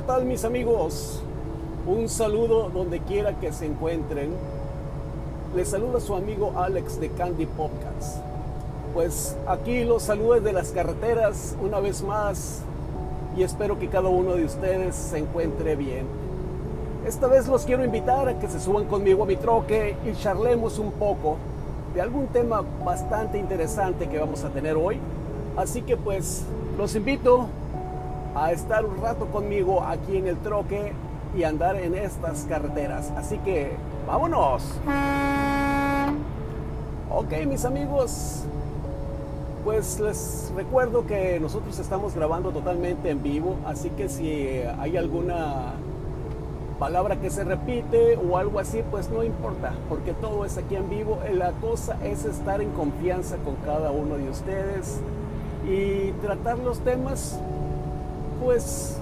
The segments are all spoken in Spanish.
¿qué tal mis amigos? Un saludo donde quiera que se encuentren. Les saluda su amigo Alex de Candy Podcast. Pues aquí los saludos de las carreteras una vez más y espero que cada uno de ustedes se encuentre bien. Esta vez los quiero invitar a que se suban conmigo a mi troque y charlemos un poco de algún tema bastante interesante que vamos a tener hoy. Así que pues los invito a estar un rato conmigo aquí en el troque y andar en estas carreteras. Así que vámonos. Ok mis amigos, pues les recuerdo que nosotros estamos grabando totalmente en vivo, así que si hay alguna palabra que se repite o algo así, pues no importa, porque todo es aquí en vivo. La cosa es estar en confianza con cada uno de ustedes y tratar los temas pues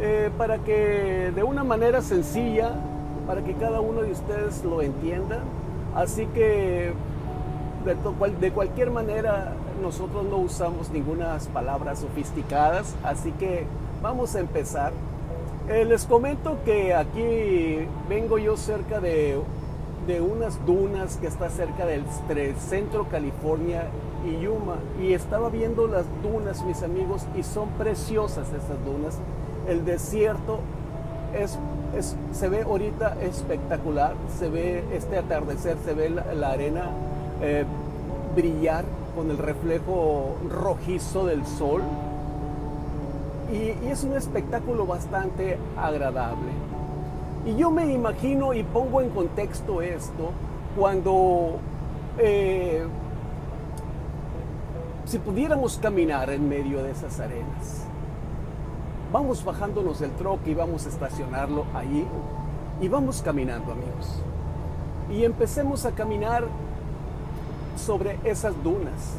eh, para que de una manera sencilla, para que cada uno de ustedes lo entienda. Así que de, de cualquier manera nosotros no usamos ninguna palabras sofisticadas, así que vamos a empezar. Eh, les comento que aquí vengo yo cerca de, de unas dunas que está cerca del centro California y Yuma y estaba viendo las dunas, mis amigos, y son preciosas esas dunas. El desierto es, es, se ve ahorita espectacular, se ve este atardecer, se ve la, arena eh, brillar con el reflejo rojizo del sol y, y es un espectáculo bastante agradable. Y yo me imagino y pongo en contexto esto cuando eh, si pudiéramos caminar en medio de esas arenas, vamos bajándonos del troque y vamos a estacionarlo ahí y vamos caminando, amigos. Y empecemos a caminar sobre esas dunas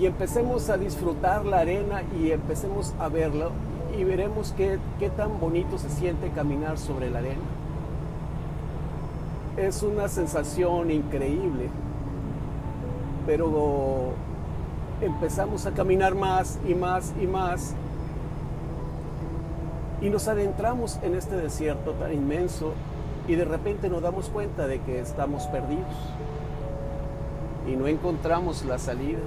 y empecemos a disfrutar la arena y empecemos a verlo y veremos qué, qué tan bonito se siente caminar sobre la arena. Es una sensación increíble, pero empezamos a caminar más y más y más y nos adentramos en este desierto tan inmenso y de repente nos damos cuenta de que estamos perdidos y no encontramos la salida.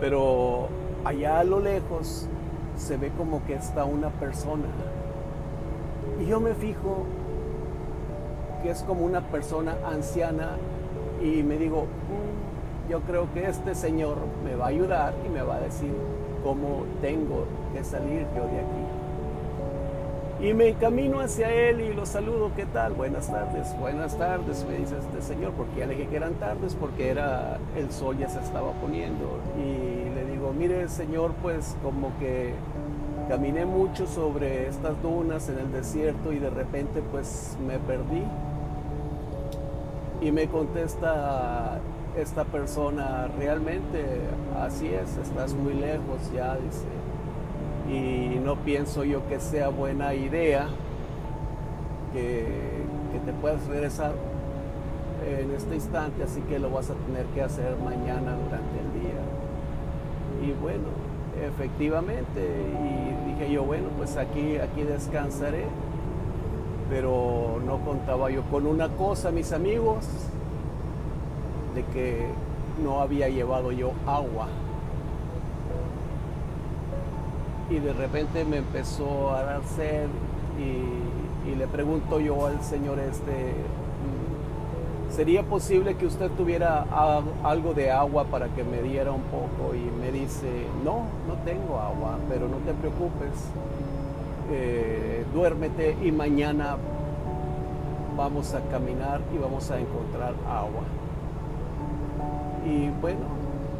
Pero allá a lo lejos se ve como que está una persona. Y yo me fijo que es como una persona anciana y me digo, mm, yo creo que este Señor me va a ayudar y me va a decir cómo tengo que salir yo de aquí. Y me encamino hacia Él y lo saludo, ¿qué tal? Buenas tardes, buenas tardes, me dice este Señor, porque ya le dije que eran tardes, porque era el sol ya se estaba poniendo. Y le digo, mire Señor, pues como que caminé mucho sobre estas dunas en el desierto y de repente pues me perdí. Y me contesta esta persona realmente así es, estás muy lejos ya, dice. Y no pienso yo que sea buena idea que, que te puedas regresar en este instante, así que lo vas a tener que hacer mañana durante el día. Y bueno, efectivamente, y dije yo, bueno, pues aquí, aquí descansaré, pero no contaba yo con una cosa, mis amigos, de que no había llevado yo agua. Y de repente me empezó a dar sed y, le pregunto yo al Señor este, ¿sería posible que usted tuviera algo de agua para que me diera un poco? Y me dice, no, no tengo agua, pero no te preocupes, eh, duérmete y mañana vamos a caminar y vamos a encontrar agua. Y bueno,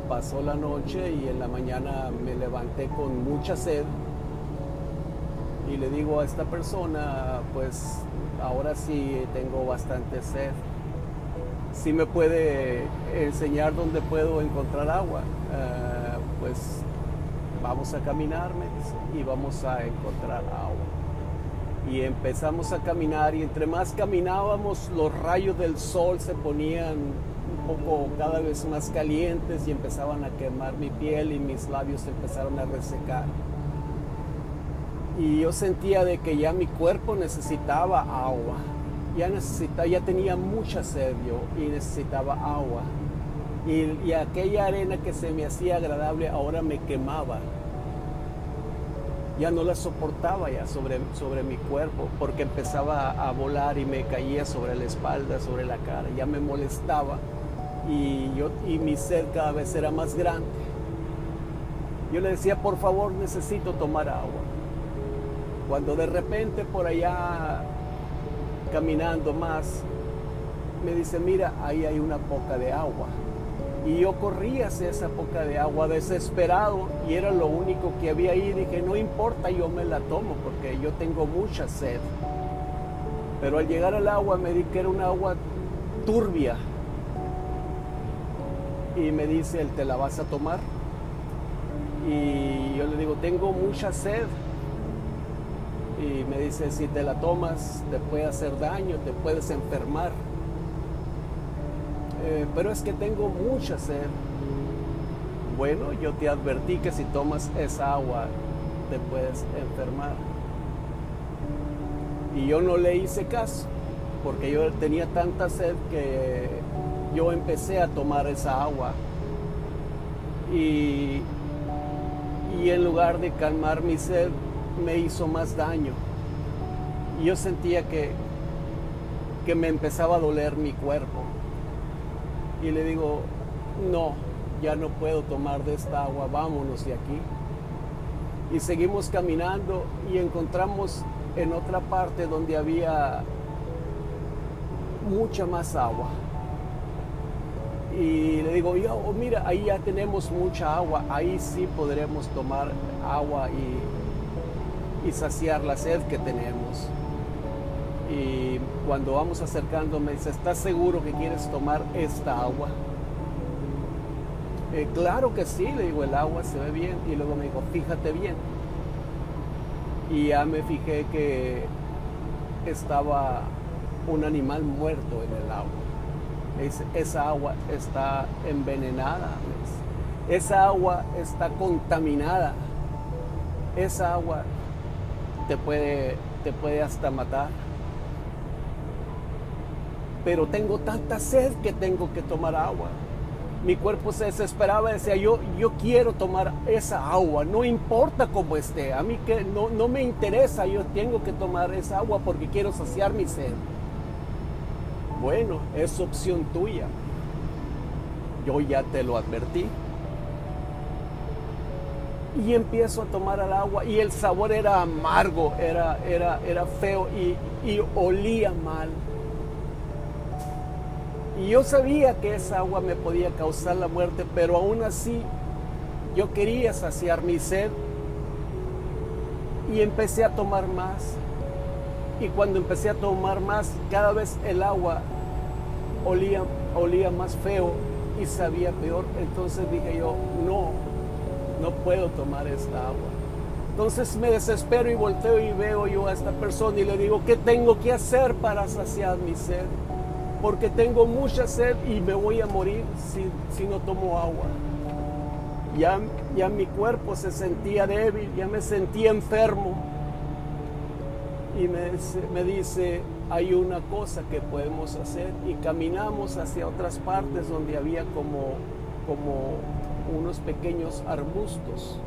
pasó la noche y en la mañana me levanté con mucha sed y le digo a esta persona, pues ahora sí tengo bastante sed. Si me puede enseñar dónde puedo encontrar agua, eh, pues vamos a caminar, y vamos a encontrar agua. Y empezamos a caminar y entre más caminábamos, los rayos del sol se ponían poco cada vez más calientes y empezaban a quemar mi piel y mis labios empezaron a resecar. y yo sentía de que ya mi cuerpo necesitaba agua, ya necesitaba, ya tenía mucha sed yo y necesitaba agua. Y, y, aquella arena que se me hacía agradable ahora me quemaba. Ya no la soportaba ya sobre, sobre mi cuerpo porque empezaba a volar y me caía sobre la espalda, sobre la cara. Ya me molestaba y, yo, y mi sed cada vez era más grande. Yo le decía, por favor, necesito tomar agua. Cuando de repente por allá, caminando más, me dice, mira, ahí hay una poca de agua. Y yo corrí hacia esa poca de agua desesperado y era lo único que había ahí. Dije, no importa, yo me la tomo porque yo tengo mucha sed. Pero al llegar al agua me di que era un agua turbia. Y me dice, él, ¿te la vas a tomar? Y yo le digo, tengo mucha sed. Y me dice, si te la tomas, te puede hacer daño, te puedes enfermar. Eh, pero es que tengo mucha sed. Bueno, yo te advertí que si tomas esa agua, te puedes enfermar. Y yo no le hice caso, porque yo tenía tanta sed que yo empecé a tomar esa agua. Y y en lugar de calmar mi sed me hizo más daño. Y yo sentía que, que me empezaba a doler mi cuerpo. Y le digo, no, ya no puedo tomar de esta agua, vámonos de aquí. Y seguimos caminando y encontramos en otra parte donde había mucha más agua y le digo, oh, mira, ahí ya tenemos mucha agua, ahí sí podremos tomar agua y, y saciar la sed que tenemos. Y cuando vamos acercándome, dice, ¿estás seguro que quieres tomar esta agua? Eh, claro que sí, le digo, el agua se ve bien. Y luego me dijo, fíjate bien. Y ya me fijé que estaba un animal muerto en el agua esa agua está envenenada, esa agua está contaminada, esa agua te puede, te puede hasta matar. Pero tengo tanta sed que tengo que tomar agua. Mi cuerpo se desesperaba decía, yo, yo quiero tomar esa agua, no importa cómo esté, a mí que no, no me interesa, yo tengo que tomar esa agua porque quiero saciar mi sed. Bueno, es opción tuya. Yo ya te lo advertí. Y empiezo a tomar el agua y el sabor era amargo, era, era, era feo y, y olía mal. Y yo sabía que esa agua me podía causar la muerte, pero aún así yo quería saciar mi sed y empecé a tomar más. Y cuando empecé a tomar más, cada vez el agua olía, olía más feo y sabía peor. Entonces dije yo, no, no puedo tomar esta agua. Entonces me desespero y volteo y veo yo a esta persona y le digo, ¿qué tengo que hacer para saciar mi sed? Porque tengo mucha sed y me voy a morir si, si no tomo agua. Ya, ya mi cuerpo se sentía débil, ya me sentía enfermo. Y me, me dice, hay una cosa que podemos hacer y caminamos hacia otras partes donde había como, como unos pequeños arbustos.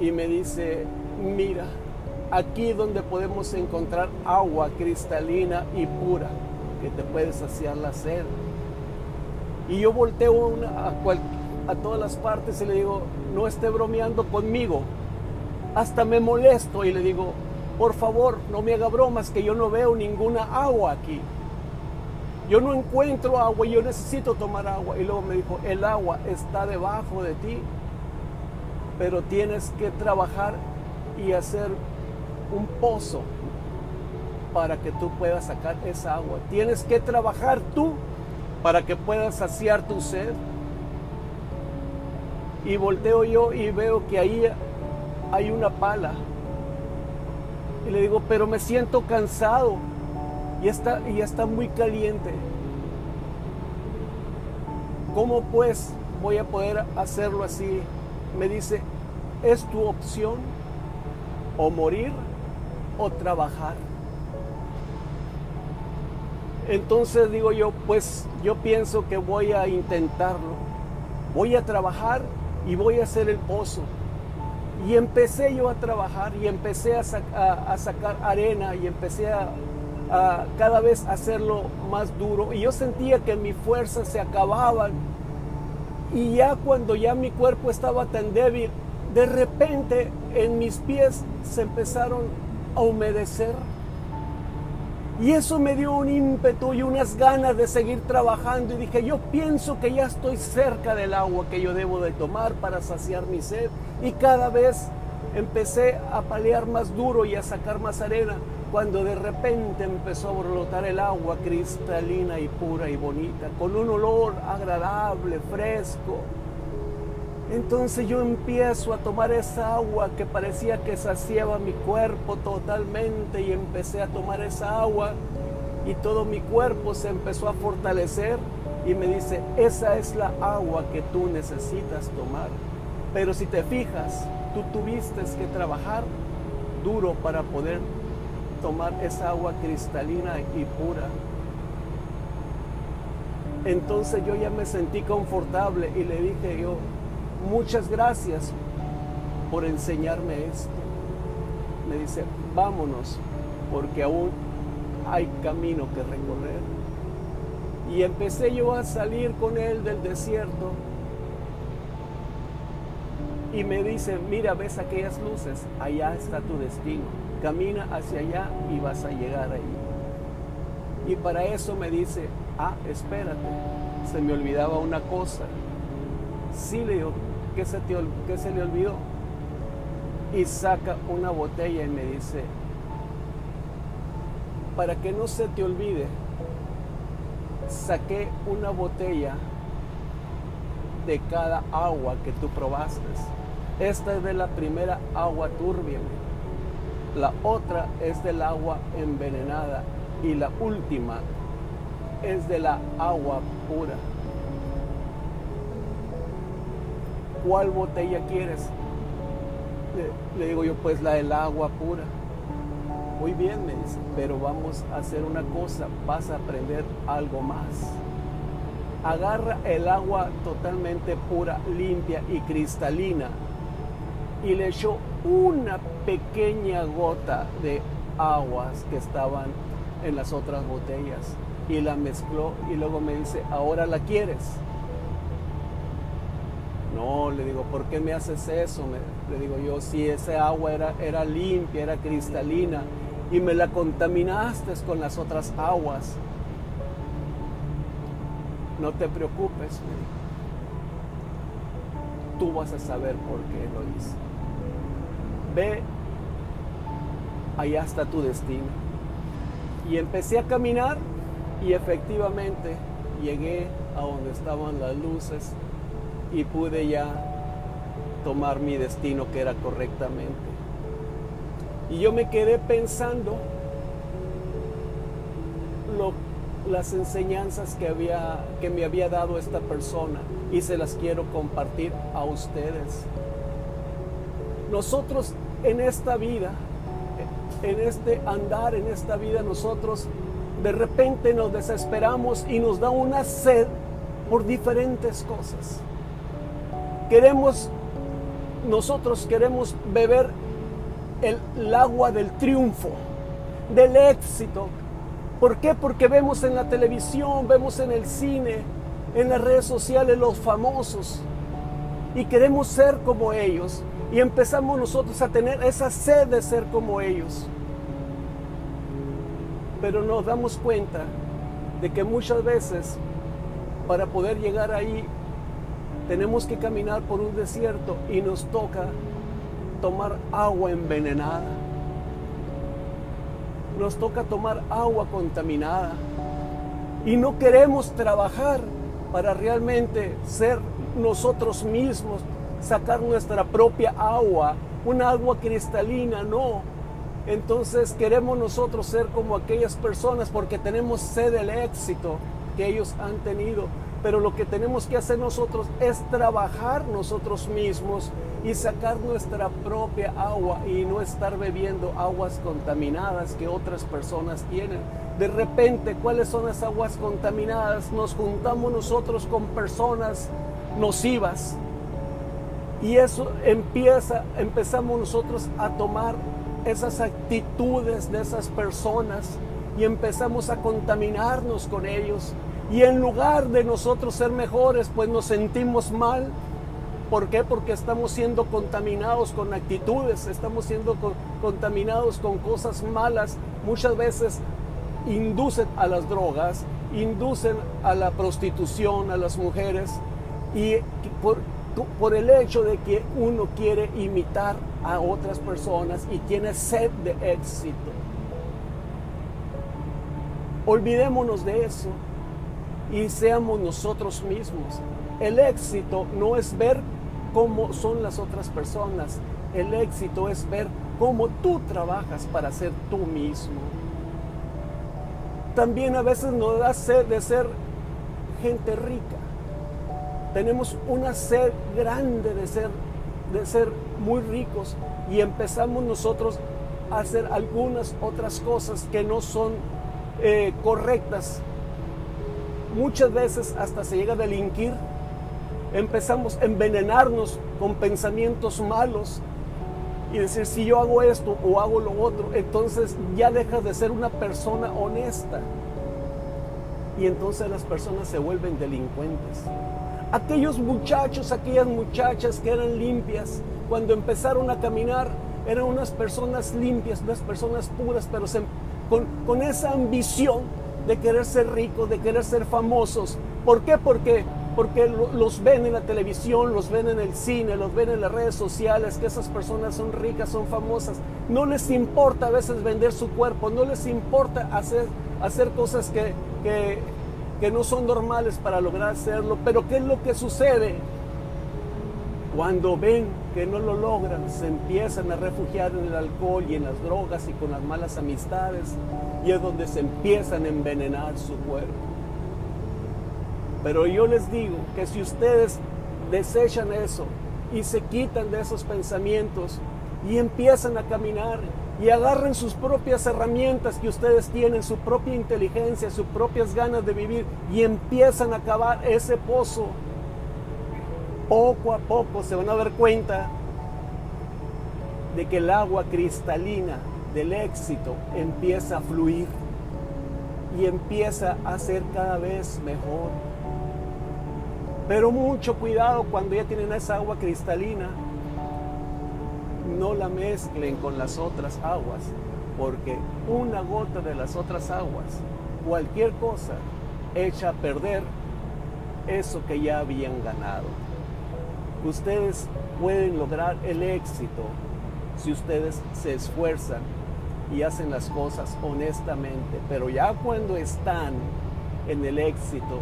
Y me dice, mira, aquí donde podemos encontrar agua cristalina y pura que te puede saciar la sed. Y yo volteo a, a todas las partes y le digo, no esté bromeando conmigo. Hasta me molesto y le digo, por favor, no me haga bromas que yo no veo ninguna agua aquí. Yo no encuentro agua y yo necesito tomar agua. Y luego me dijo, el agua está debajo de ti, pero tienes que trabajar y hacer un pozo para que tú puedas sacar esa agua. Tienes que trabajar tú para que puedas saciar tu sed. Y volteo yo y veo que ahí hay una pala y le digo, pero me siento cansado y está, y está muy caliente. ¿Cómo pues voy a poder hacerlo así? Me dice, es tu opción. o morir o trabajar. Entonces digo yo, pues yo pienso que voy a intentarlo. Voy a trabajar y voy a hacer el pozo. Y empecé yo a trabajar y empecé a, sacar arena y empecé a, a, cada vez hacerlo más duro. Y yo sentía que mis fuerzas se acababan. Y ya cuando ya mi cuerpo estaba tan débil, de repente en mis pies se empezaron a humedecer y eso me dio un ímpetu y unas ganas de seguir trabajando y dije, yo pienso que ya estoy cerca del agua que yo debo de tomar para saciar mi sed. Y cada vez empecé a palear más duro y a sacar más arena, cuando de repente empezó a brotar el agua cristalina y pura y bonita, con un olor agradable, fresco. Entonces yo empiezo a tomar esa agua que parecía que saciaba mi cuerpo totalmente y empecé a tomar esa agua y todo mi cuerpo se empezó a fortalecer y me dice, esa es la agua que tú necesitas tomar. Pero si te fijas, tú tuviste que trabajar duro para poder tomar esa agua cristalina y pura. Entonces yo ya me sentí confortable y le dije yo, muchas gracias por enseñarme esto. Me dice, vámonos, porque aún hay camino que recorrer. Y empecé yo a salir con él del desierto. Y me dice, mira, ves aquellas luces, allá está tu destino. Camina hacia allá y vas a llegar ahí. Y para eso me dice, ah, espérate, se me olvidaba una cosa. Sí, le ¿qué se, se le olvidó? Y saca una botella y me dice, para que no se te olvide, saqué una botella de cada agua que tú probaste. Esta es de la primera agua turbia. La otra es del agua envenenada. Y la última es de la agua pura. ¿Cuál botella quieres? Le, digo yo, pues la del agua pura. Muy bien, me dice, pero vamos a hacer una cosa, vas a aprender algo más. Agarra el agua totalmente pura, limpia y cristalina y le echó una pequeña gota de aguas que estaban en las otras botellas y la mezcló y luego me dice, ahora la quieres. No, le digo, ¿por qué me haces eso? le digo yo, si esa agua era, era limpia, era cristalina y me la contaminaste con las otras aguas. No te preocupes, Tú vas a saber por qué lo hice. Ve, allá está tu destino. Y empecé a caminar y efectivamente llegué a donde estaban las luces y pude ya tomar mi destino que era correctamente. Y yo me quedé pensando las enseñanzas que, había, que me había dado esta persona y se las quiero compartir a ustedes. Nosotros en esta vida, en este andar, en esta vida, nosotros de repente nos desesperamos y nos da una sed por diferentes cosas. Queremos, nosotros queremos beber el, agua del triunfo, del éxito. ¿Por qué? Porque vemos en la televisión, vemos en el cine, en las redes sociales los famosos y queremos ser como ellos y empezamos nosotros a tener esa sed de ser como ellos. Pero nos damos cuenta de que muchas veces para poder llegar ahí tenemos que caminar por un desierto y nos toca tomar agua envenenada. Nos toca tomar agua contaminada. Y no queremos trabajar para realmente ser nosotros mismos, sacar nuestra propia agua, una agua cristalina, no. Entonces queremos nosotros ser como aquellas personas porque tenemos sed del éxito que ellos han tenido pero lo que tenemos que hacer nosotros es trabajar nosotros mismos y sacar nuestra propia agua y no estar bebiendo aguas contaminadas que otras personas tienen. De repente, ¿cuáles son las aguas contaminadas? Nos juntamos nosotros con personas nocivas y eso empieza, empezamos nosotros a tomar esas actitudes de esas personas y empezamos a contaminarnos con ellos. Y en lugar de nosotros ser mejores, pues nos sentimos mal. ¿Por qué? Porque estamos siendo contaminados con actitudes, estamos siendo contaminados con cosas malas. Muchas veces inducen a las drogas, inducen a la prostitución, a las mujeres. Y por, el hecho de que uno quiere imitar a otras personas y tiene sed de éxito. Olvidémonos de eso y seamos nosotros mismos. El éxito no es ver cómo son las otras personas, el éxito es ver cómo tú trabajas para ser tú mismo. También a veces nos da sed de ser gente rica tenemos una sed grande de ser, de ser muy ricos y empezamos nosotros a hacer algunas otras cosas que no son eh, correctas. Muchas veces hasta se llega a delinquir. Empezamos a envenenarnos con pensamientos malos y decir si yo hago esto o hago lo otro, entonces ya dejas de ser una persona honesta. Y entonces las personas se vuelven delincuentes. Aquellos muchachos, aquellas muchachas que eran limpias, cuando empezaron a caminar, eran unas personas limpias, unas personas puras, pero con, esa ambición de querer ser ricos, de querer ser famosos. ¿Por qué? Porque, porque los ven en la televisión, los ven en el cine, los ven en las redes sociales, que esas personas son ricas, son famosas. No les importa a veces vender su cuerpo, no les importa hacer, hacer cosas que, que que no son normales para lograr hacerlo. Pero ¿qué es lo que sucede? Cuando ven que no lo logran, se empiezan a refugiar en el alcohol y en las drogas y con las malas amistades. Y es donde se empiezan a envenenar su cuerpo. Pero yo les digo que si ustedes desechan eso y se quitan de esos pensamientos y empiezan a caminar y agarren sus propias herramientas que ustedes tienen, su propia inteligencia, sus propias ganas de vivir y empiezan a cavar ese pozo. Poco a poco se van a dar cuenta de que el agua cristalina del éxito empieza a fluir y empieza a ser cada vez mejor. Pero mucho cuidado cuando ya tienen esa agua cristalina no la mezclen con las otras aguas, porque una gota de las otras aguas, cualquier cosa, echa a perder eso que ya habían ganado. Ustedes pueden lograr el éxito si ustedes se esfuerzan y hacen las cosas honestamente, pero ya cuando están en el éxito,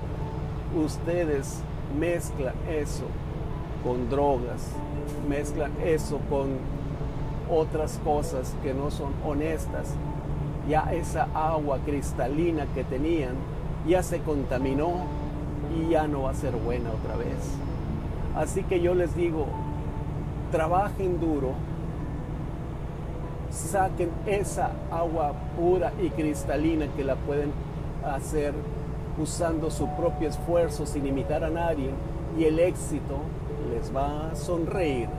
ustedes mezclan eso con drogas, mezclan eso con otras cosas que no son honestas. Ya esa agua cristalina que tenían ya se contaminó y ya no va a ser buena otra vez. Así que yo les digo, trabajen duro, saquen esa agua pura y cristalina que la pueden hacer usando su propio esfuerzo sin imitar a nadie y el éxito les va a sonreír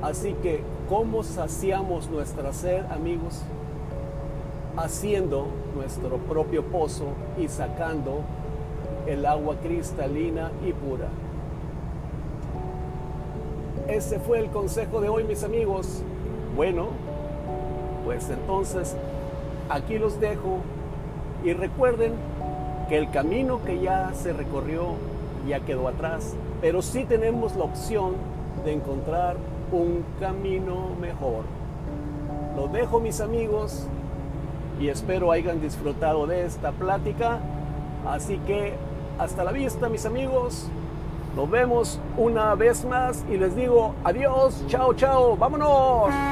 Así que, ¿cómo saciamos nuestra sed, amigos? Haciendo nuestro propio pozo y sacando el agua cristalina y pura. Ese fue el consejo de hoy, mis amigos. Bueno, pues entonces aquí los dejo y recuerden que el camino que ya se recorrió ya quedó atrás, pero sí tenemos la opción de encontrar un camino mejor. Los dejo mis amigos y espero hayan disfrutado de esta plática. Así que hasta la vista mis amigos. Nos vemos una vez más y les digo adiós, chao, chao, vámonos.